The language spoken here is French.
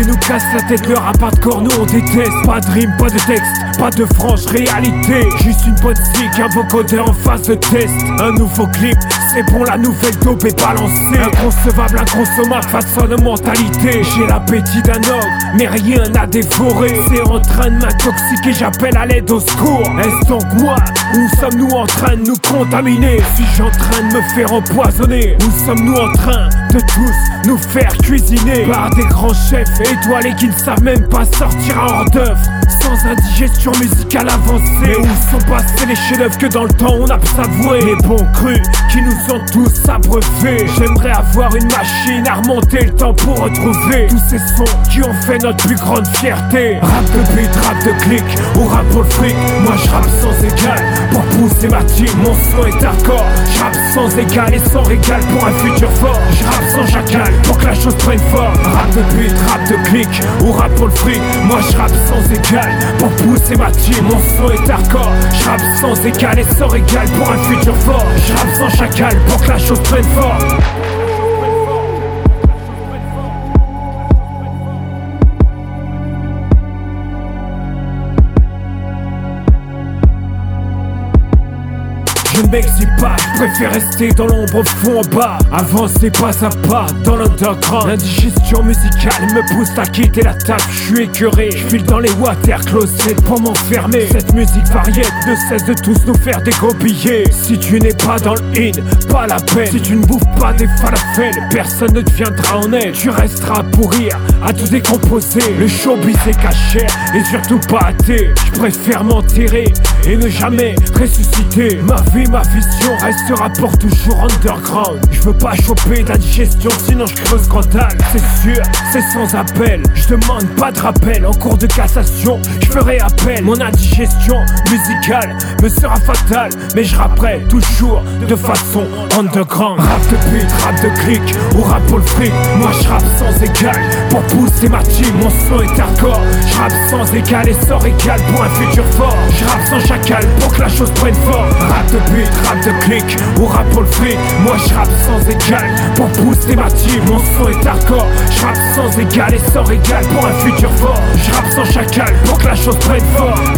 Ils nous cassent la tête, le rap hardcore, nous on déteste. Pas de rime, pas de texte, pas de franche réalité. Juste une bonne stick, un vocodeur en phase de test. Un nouveau clip, c'est bon, la nouvelle dope est balancée. Inconcevable, inconsommable, façon de mentalité. J'ai l'appétit d'un ogre, mais rien à dévorer. C'est en train de m'intoxiquer, j'appelle à l'aide au secours. Est-ce donc moi Où sommes-nous en train de nous contaminer? Suis-je en train de me faire empoisonner Où sommes-nous en train de tous nous faire cuisiner? Par des grands chefs étoilés qui ne savent même pas sortir hors d'œuvre sans indigestion musicale avancée. Où sont passés les chefs-d'œuvre que dans le temps on a savoué Les bons crus qui nous ont tous abreuvés. J'aimerais avoir une machine à remonter le temps pour retrouver tous ces sons qui ont fait notre plus grande fierté. Rap de beat, rap de clic ou rap pour le fric. Moi je rappe sans égal pousser ma team. Mon son est hardcore. Je rappe sans égal et sans régal pour un futur fort. Je rappe sans chacal pour que la chose prenne forme. Rap de beat, rap de clic ou rap pour le fric. Moi je rappe sans égal pour pousser ma team. Mon son est hardcore. Je rappe sans égal et sans régal pour un futur fort. Je rappe sans chacal pour que la chose prenne forme. Je m'exhibe pas, je préfère rester dans l'ombre au fond en bas. Avancer pas à pas dans l'underground. L'indigestion musicale me pousse à quitter la table. Je suis écœuré, je file dans les water closets pour m'enfermer. Cette musique variette ne cesse de tous nous faire billets. Si tu n'es pas dans le in, pas la peine. Si tu ne bouffes pas des falafels, personne ne te viendra en aide Tu resteras à pourrir, à tout décomposer. Le showbiz est caché et surtout pas athée. Je préfère m'enterrer et ne jamais ressusciter. Ma vie ma vision restera pour toujours underground. Je veux pas choper d'indigestion, sinon je creuse scandale. C'est sûr, c'est sans appel. Je demande pas de rappel. En cours de cassation, je ferai appel. Mon indigestion musicale me sera fatale. Mais je rapperai toujours de façon underground. Rap de beat, rap de clic ou rap pour le fric. Moi je rappe sans égal pour pousser ma team. Mon son est hardcore. Je rappe sans égal et sans égal pour un futur fort. Sans chacal pour que la chose prenne forme. Rap de beat, rap de clic ou rap pour le fric. Moi je rappe sans égal pour pousser ma team. Mon son est hardcore, je rappe sans égal et sans régal pour un futur fort. Je rappe sans chacal pour que la chose prenne forme